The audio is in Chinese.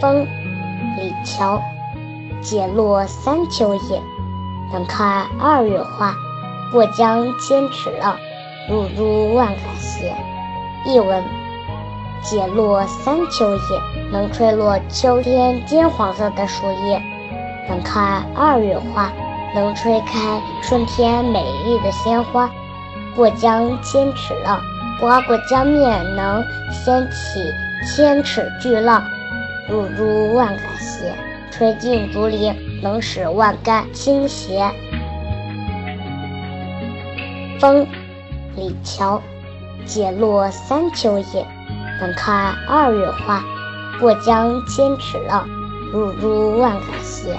风，李峤。解落三秋叶，能开二月花。过江千尺浪，入珠万竿斜。译文：解落三秋叶，能吹落秋天金黄色的树叶；能开二月花，能吹开春天美丽的鲜花。过江千尺浪，刮过江面能掀起千尺巨浪，入珠万竿斜。吹尽竹林，能使万竿倾斜。风，李峤。解落三秋叶，能开二月花。过江千尺浪，入竹万竿斜。